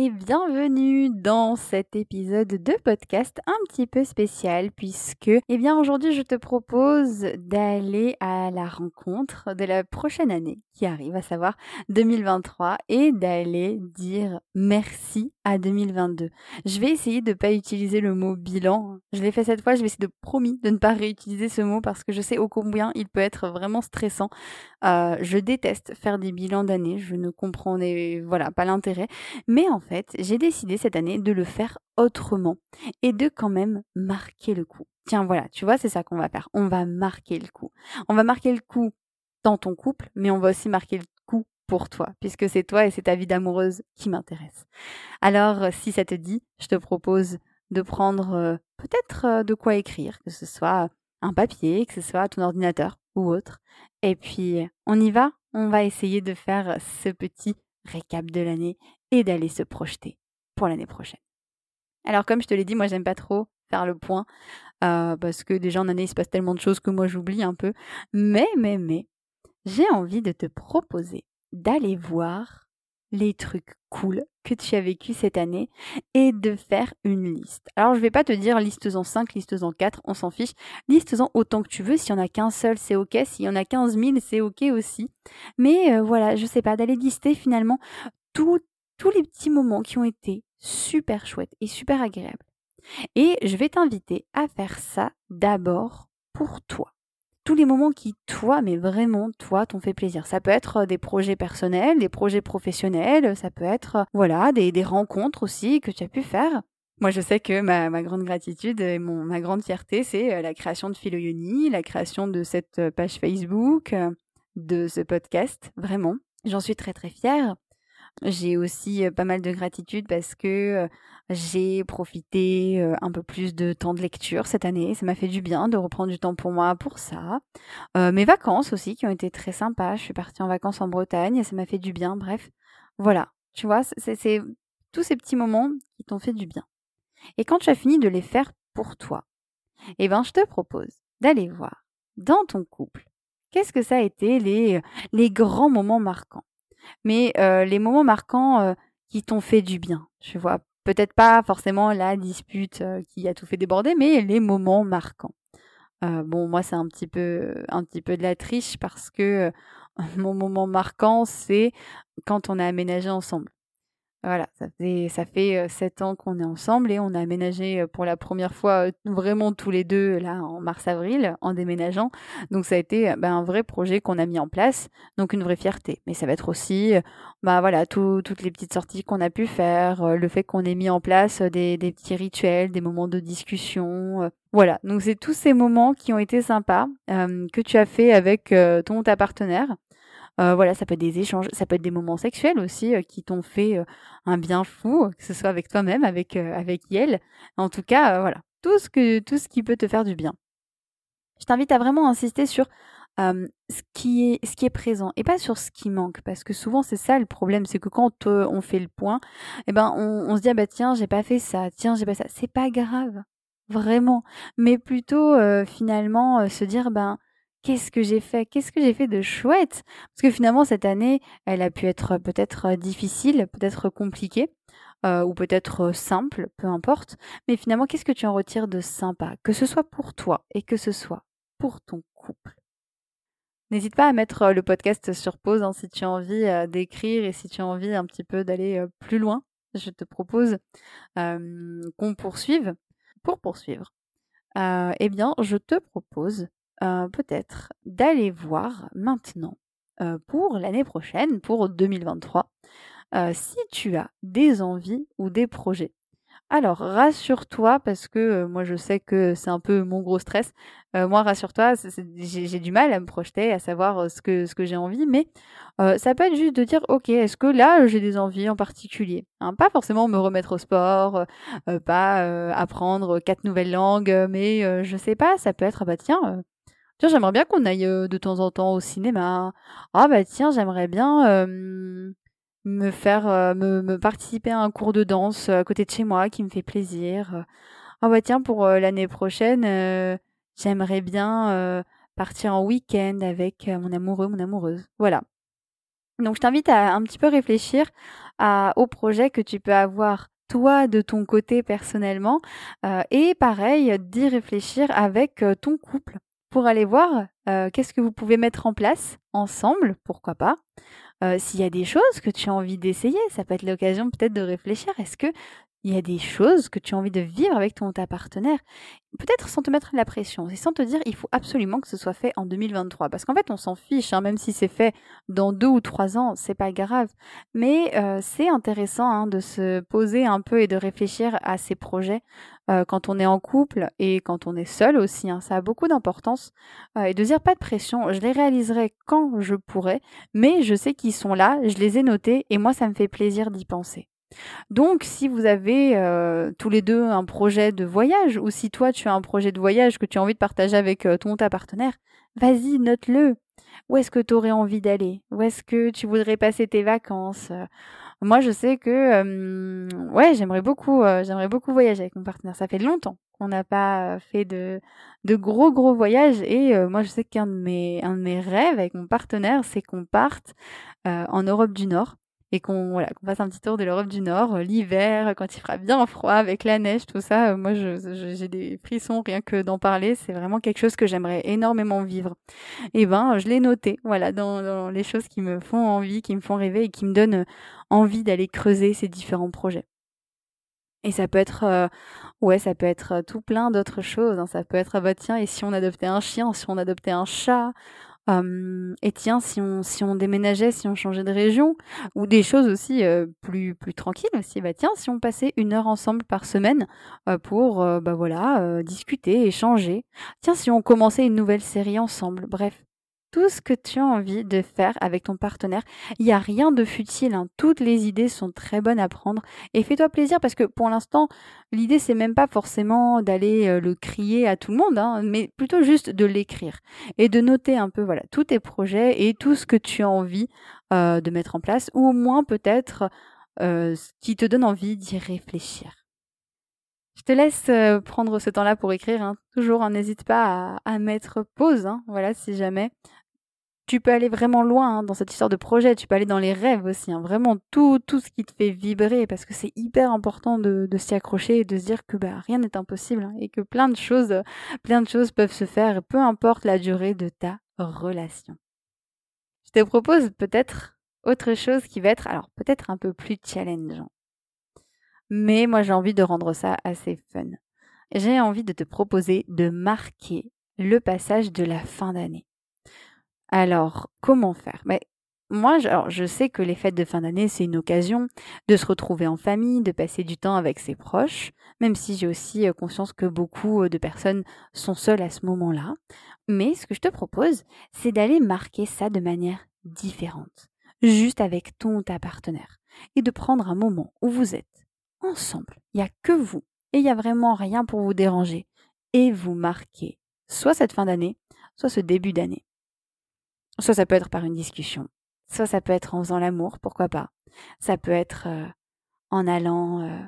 Et bienvenue dans cet épisode de podcast un petit peu spécial puisque eh bien aujourd'hui je te propose d'aller à la rencontre de la prochaine année qui arrive à savoir 2023 et d'aller dire merci à 2022. Je vais essayer de ne pas utiliser le mot bilan. Je l'ai fait cette fois, je vais essayer de promis de ne pas réutiliser ce mot parce que je sais au combien il peut être vraiment stressant. Euh, je déteste faire des bilans d'année, je ne comprends voilà pas l'intérêt, mais en fait, j'ai décidé cette année de le faire autrement et de quand même marquer le coup. Tiens, voilà, tu vois, c'est ça qu'on va faire. On va marquer le coup. On va marquer le coup dans ton couple, mais on va aussi marquer le pour toi, puisque c'est toi et c'est ta vie d'amoureuse qui m'intéresse. Alors, si ça te dit, je te propose de prendre euh, peut-être euh, de quoi écrire, que ce soit un papier, que ce soit ton ordinateur ou autre. Et puis, on y va, on va essayer de faire ce petit récap de l'année et d'aller se projeter pour l'année prochaine. Alors comme je te l'ai dit, moi j'aime pas trop faire le point euh, parce que déjà en année il se passe tellement de choses que moi j'oublie un peu. Mais mais mais j'ai envie de te proposer d'aller voir les trucs cool que tu as vécu cette année et de faire une liste. Alors je vais pas te dire liste en 5, liste en 4, on s'en fiche. liste en autant que tu veux. S'il y en a qu'un seul, c'est ok. S'il y en a 15 000, c'est ok aussi. Mais euh, voilà, je sais pas, d'aller lister finalement tous les petits moments qui ont été super chouettes et super agréables. Et je vais t'inviter à faire ça d'abord pour toi. Les moments qui, toi, mais vraiment, toi, t'ont fait plaisir. Ça peut être euh, des projets personnels, des projets professionnels, ça peut être, euh, voilà, des, des rencontres aussi que tu as pu faire. Moi, je sais que ma, ma grande gratitude et mon, ma grande fierté, c'est euh, la création de Philoyoni, la création de cette page Facebook, de ce podcast, vraiment. J'en suis très très fière. J'ai aussi pas mal de gratitude parce que j'ai profité un peu plus de temps de lecture cette année. Ça m'a fait du bien de reprendre du temps pour moi pour ça. mes vacances aussi qui ont été très sympas. Je suis partie en vacances en Bretagne et ça m'a fait du bien. Bref, voilà. Tu vois, c'est tous ces petits moments qui t'ont fait du bien. Et quand tu as fini de les faire pour toi, eh ben, je te propose d'aller voir dans ton couple qu'est-ce que ça a été les, les grands moments marquants? Mais les moments marquants qui t'ont fait du bien. Tu vois, peut-être pas forcément la dispute qui a tout fait déborder, mais les moments marquants. bon, moi, c'est un petit peu, un petit peu de la triche parce que mon moment marquant, c'est quand on a aménagé ensemble. Voilà, ça fait, ça fait sept ans qu'on est ensemble et on a aménagé pour la première fois vraiment tous les deux là en mars-avril en déménageant. Donc ça a été bah, un vrai projet qu'on a mis en place, donc une vraie fierté. Mais ça va être aussi bah voilà toutes les petites sorties qu'on a pu faire, le fait qu'on ait mis en place des, des petits rituels, des moments de discussion. voilà, donc c'est tous ces moments qui ont été sympas que tu as fait avec ton ta partenaire. Euh, voilà, ça peut être des échanges, ça peut être des moments sexuels aussi euh, qui t'ont fait euh, un bien fou, que ce soit avec toi-même, avec avec Yel. En tout cas, voilà, tout ce que tout ce qui peut te faire du bien. Je t'invite à vraiment insister sur ce qui est ce qui est présent et pas sur ce qui manque parce que souvent c'est ça le problème c'est que quand on fait le point eh ben on, on se dit ah bah tiens j'ai pas fait ça tiens j'ai pas ça c'est pas grave vraiment mais plutôt finalement se dire ben qu'est-ce que j'ai fait? Qu'est-ce que j'ai fait de chouette? Parce que finalement, cette année, elle a pu être peut-être difficile, peut-être compliquée, euh, ou peut-être simple, peu importe. Mais finalement, qu'est-ce que tu en retires de sympa? Que ce soit pour toi et que ce soit pour ton couple. N'hésite pas à mettre le podcast sur pause hein, si tu as envie d'écrire et si tu as envie un petit peu d'aller plus loin. Je te propose qu'on poursuive. Pour poursuivre, eh bien, je te propose euh, peut-être d'aller voir maintenant euh, pour l'année prochaine, pour 2023, euh, si tu as des envies ou des projets. Alors, rassure-toi, parce que moi je sais que c'est un peu mon gros stress. Moi, rassure-toi, j'ai du mal à me projeter, à savoir ce que, ce que j'ai envie, mais ça peut être juste de dire, ok, est-ce que là j'ai des envies en particulier hein, Pas forcément me remettre au sport, pas apprendre quatre nouvelles langues, mais je sais pas, ça peut être, ah bah tiens, tiens, j'aimerais bien qu'on aille de temps en temps au cinéma. Ah bah tiens, j'aimerais bien me faire euh, me, participer à un cours de danse euh, à côté de chez moi qui me fait plaisir. Ah bah tiens pour euh, l'année prochaine, j'aimerais bien partir en week-end avec mon amoureux, mon amoureuse. Voilà. Donc je t'invite à un petit peu réfléchir à, au projet que tu peux avoir toi de ton côté personnellement et pareil d'y réfléchir avec ton couple pour aller voir qu'est-ce que vous pouvez mettre en place ensemble, pourquoi pas, euh, s'il y a des choses que tu as envie d'essayer, ça peut être l'occasion peut-être de réfléchir. Est-ce que il y a des choses que tu as envie de vivre avec ton ta partenaire, peut-être sans te mettre la pression, et sans te dire il faut absolument que ce soit fait en 2023, parce qu'en fait on s'en fiche, hein, même si c'est fait dans deux ou trois ans, c'est pas grave. Mais euh, c'est intéressant hein, de se poser un peu et de réfléchir à ces projets euh, quand on est en couple et quand on est seul aussi. Hein, ça a beaucoup d'importance euh, et de dire pas de pression. Je les réaliserai quand je pourrai, mais je sais qu'ils sont là, je les ai notés et moi ça me fait plaisir d'y penser. Donc, si vous avez euh, tous les deux un projet de voyage, ou si toi tu as un projet de voyage que tu as envie de partager avec euh, ton ta partenaire, vas-y, note-le. Où est-ce que tu aurais envie d'aller? Où est-ce que tu voudrais passer tes vacances? Moi, je sais que ouais, j'aimerais beaucoup, euh, j'aimerais beaucoup voyager avec mon partenaire. Ça fait longtemps qu'on n'a pas fait de, de gros gros voyages, et moi, je sais qu'un de mes un de mes rêves avec mon partenaire, c'est qu'on parte en Europe du Nord et qu'on voilà, qu'on fasse un petit tour de l'Europe du Nord euh, l'hiver quand il fera bien froid avec la neige tout ça euh, moi j'ai des frissons rien que d'en parler. C'est vraiment quelque chose que j'aimerais énormément vivre. Et ben je l'ai noté voilà dans, les choses qui me font envie qui me font rêver et qui me donnent envie d'aller creuser ces différents projets. Et ça peut être euh, ouais ça peut être tout plein d'autres choses hein. ça peut être ah bah tiens et si on adoptait un chien si on adoptait un chat et tiens, si on, si on déménageait, si on changeait de région, ou des choses aussi plus, plus tranquilles aussi, bah tiens, si on passait une heure ensemble par semaine pour bah voilà, discuter, échanger. Tiens, si on commençait une nouvelle série ensemble. Bref, tout ce que tu as envie de faire avec ton partenaire. Il n'y a rien de futile. Hein. Toutes les idées sont très bonnes à prendre. Et fais-toi plaisir parce que pour l'instant, l'idée, c'est même pas forcément d'aller euh, le crier à tout le monde, hein, mais plutôt juste de l'écrire et de noter un peu tous tes projets et tout ce que tu as envie euh, de mettre en place ou au moins peut-être euh, ce qui te donne envie d'y réfléchir. Je te laisse prendre ce temps-là pour écrire. Hein. Toujours, n'hésite pas à, mettre pause. Voilà, si jamais tu peux aller vraiment loin hein, dans cette histoire de projet, tu peux aller dans les rêves aussi, hein. vraiment tout, tout ce qui te fait vibrer, parce que c'est hyper important de, de s'y accrocher et de se dire que bah, rien n'est impossible hein, et que plein de choses, plein de choses peuvent se faire, peu importe la durée de ta relation. Je te propose peut-être autre chose qui va être, alors peut-être un peu plus challengeant. Mais moi j'ai envie de rendre ça assez fun. J'ai envie de te proposer de marquer le passage de la fin d'année. Alors, comment faire? Mais moi, je sais que les fêtes de fin d'année, c'est une occasion de se retrouver en famille, de passer du temps avec ses proches, même si j'ai aussi conscience que beaucoup de personnes sont seules à ce moment-là. Mais ce que je te propose, c'est d'aller marquer ça de manière différente, juste avec ton ou ta partenaire, et de prendre un moment où vous êtes ensemble, il n'y a que vous, et il n'y a vraiment rien pour vous déranger, et vous marquez soit cette fin d'année, soit ce début d'année. Soit ça peut être par une discussion, soit ça peut être en faisant l'amour, pourquoi pas. Ça peut être euh, en allant euh,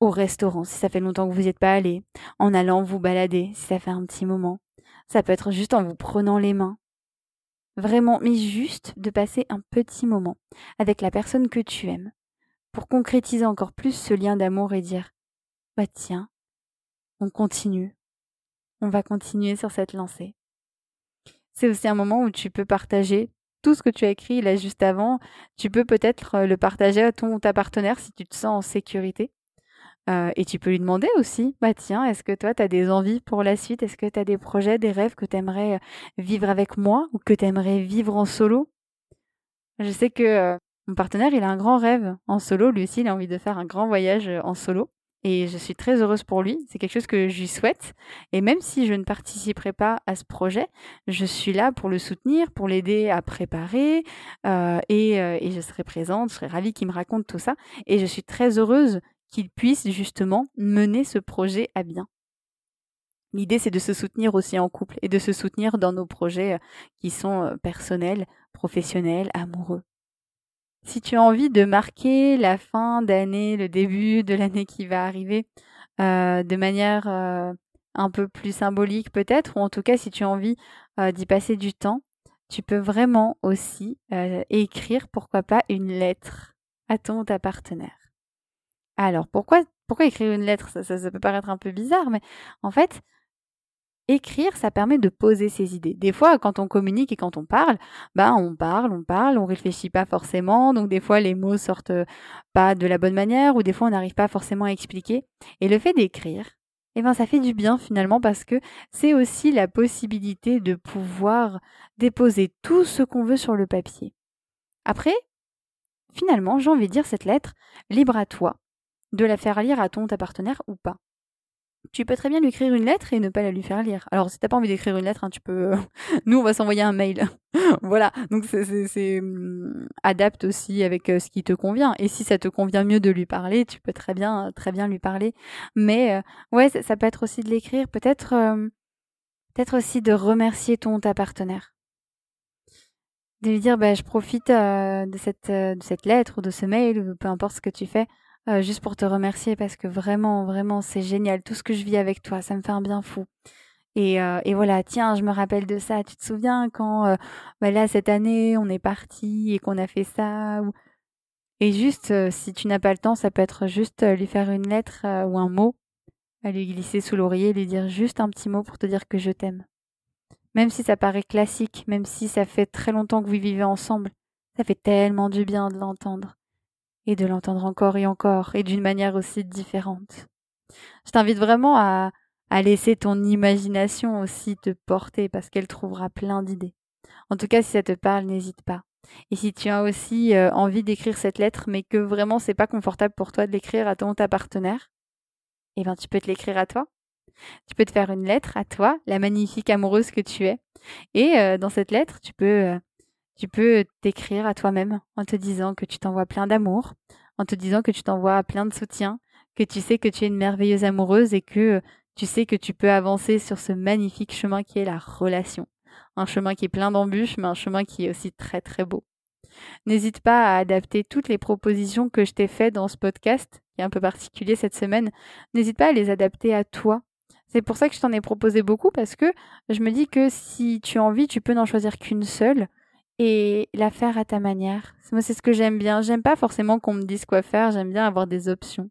au restaurant, si ça fait longtemps que vous n'y êtes pas allé, en allant vous balader, si ça fait un petit moment. Ça peut être juste en vous prenant les mains. Vraiment, mais juste de passer un petit moment avec la personne que tu aimes pour concrétiser encore plus ce lien d'amour et dire Bah tiens, on continue. On va continuer sur cette lancée. C'est aussi un moment où tu peux partager tout ce que tu as écrit là juste avant. Tu peux peut-être euh, le partager à ton ta partenaire si tu te sens en sécurité. Euh, et tu peux lui demander aussi, bah tiens, est-ce que toi, tu as des envies pour la suite? Est-ce que tu as des projets, des rêves que tu aimerais euh, vivre avec moi ou que tu aimerais vivre en solo? Je sais que mon partenaire, il a un grand rêve en solo. Lui aussi, il a envie de faire un grand voyage en solo. Et je suis très heureuse pour lui. C'est quelque chose que je lui souhaite. Et même si je ne participerai pas à ce projet, je suis là pour le soutenir, pour l'aider à préparer. Euh, et, euh, et, je serai présente. Je serai ravie qu'il me raconte tout ça. Et je suis très heureuse qu'il puisse justement mener ce projet à bien. L'idée, c'est de se soutenir aussi en couple et de se soutenir dans nos projets euh, qui sont personnels, professionnels, amoureux. Si tu as envie de marquer la fin d'année, le début de l'année qui va arriver euh, de manière euh, un peu plus symbolique peut-être, ou en tout cas si tu as envie euh, d'y passer du temps, tu peux vraiment aussi écrire, pourquoi pas, une lettre à ton ta partenaire. Alors pourquoi, pourquoi écrire une lettre? Ça, ça peut paraître un peu bizarre, mais en fait, écrire, ça permet de poser ses idées. Des fois, quand on communique et quand on parle, bah on parle, on parle, on réfléchit pas forcément, donc des fois les mots sortent pas de la bonne manière ou des fois on n'arrive pas forcément à expliquer. Et le fait d'écrire, eh ben ça fait du bien finalement parce que c'est aussi la possibilité de pouvoir déposer tout ce qu'on veut sur le papier. Après, finalement, j'ai envie de dire cette lettre, libre à toi de la faire lire à ton ta partenaire ou pas tu peux très bien lui écrire une lettre et ne pas la lui faire lire. Alors, si t'as pas envie d'écrire une lettre, hein, tu peux. Nous, on va s'envoyer un mail. voilà. Donc, c'est hum, adapte aussi avec euh, ce qui te convient. Et si ça te convient mieux de lui parler, tu peux très bien, très bien lui parler. Mais euh, ouais, ça, peut être aussi de l'écrire. Peut-être, euh, peut-être aussi de remercier ton ta partenaire. De lui dire, bah, je profite de cette de cette lettre ou de ce mail ou peu importe ce que tu fais euh, juste pour te remercier parce que vraiment, vraiment, c'est génial. Tout ce que je vis avec toi, ça me fait un bien fou. Et, euh, et voilà, tiens, je me rappelle de ça. Tu te souviens quand, euh, bah là, cette année, on est parti et qu'on a fait ça ou... Et juste, si tu n'as pas le temps, ça peut être juste lui faire une lettre ou un mot, à lui glisser sous l'oreiller, lui dire juste un petit mot pour te dire que je t'aime. Même si ça paraît classique, même si ça fait très longtemps que vous vivez ensemble, ça fait tellement du bien de l'entendre et de l'entendre encore et encore et d'une manière aussi différente. Je t'invite vraiment à, à laisser ton imagination aussi te porter parce qu'elle trouvera plein d'idées. En tout cas, si ça te parle, n'hésite pas. Et si tu as aussi euh, envie d'écrire cette lettre, mais que vraiment c'est pas confortable pour toi de l'écrire à ton ta partenaire, eh ben tu peux te l'écrire à toi. Tu peux te faire une lettre à toi, la magnifique amoureuse que tu es. Et euh, dans cette lettre, tu peux euh, tu peux t'écrire à toi-même en te disant que tu t'envoies plein d'amour, en te disant que tu t'envoies plein de soutien, que tu sais que tu es une merveilleuse amoureuse et que tu sais que tu peux avancer sur ce magnifique chemin qui est la relation. Un chemin qui est plein d'embûches, mais un chemin qui est aussi très très beau. N'hésite pas à adapter toutes les propositions que je t'ai faites dans ce podcast, qui est un peu particulier cette semaine. N'hésite pas à les adapter à toi. C'est pour ça que je t'en ai proposé beaucoup parce que je me dis que si tu as envie, tu peux n'en choisir qu'une seule et la faire à ta manière. Moi, c'est ce que j'aime bien. J'aime pas forcément qu'on me dise quoi faire, j'aime bien avoir des options.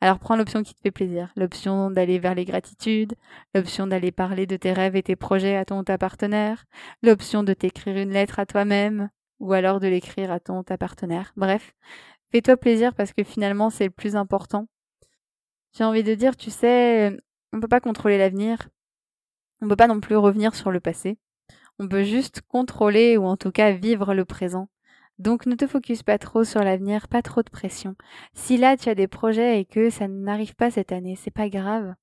Alors prends l'option qui te fait plaisir, l'option d'aller vers les gratitudes, l'option d'aller parler de tes rêves et tes projets à ton ta partenaire, l'option de t'écrire une lettre à toi-même, ou alors de l'écrire à ton ta partenaire. Bref, fais-toi plaisir parce que finalement c'est le plus important. J'ai envie de dire, tu sais, on peut pas contrôler l'avenir. On peut pas non plus revenir sur le passé. On peut juste contrôler ou en tout cas vivre le présent. Donc ne te focus pas trop sur l'avenir, pas trop de pression. Si là tu as des projets et que ça n'arrive pas cette année, c'est pas grave.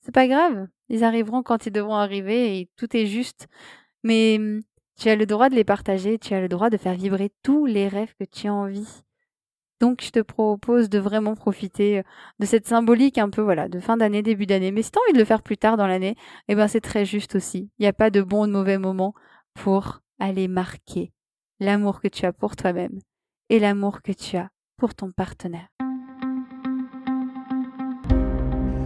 C'est pas grave. Ils arriveront quand ils devront arriver et tout est juste. Mais hum, tu as le droit de les partager, tu as le droit de faire vibrer tous les rêves que tu as envie. Donc je te propose de vraiment profiter euh, de cette symbolique un peu voilà de fin d'année, début d'année. Mais si tu as envie de le faire plus tard dans l'année, eh ben c'est très juste aussi. Il n'y a pas de bon ou de mauvais moment pour aller marquer l'amour que tu as pour toi-même et l'amour que tu as pour ton partenaire.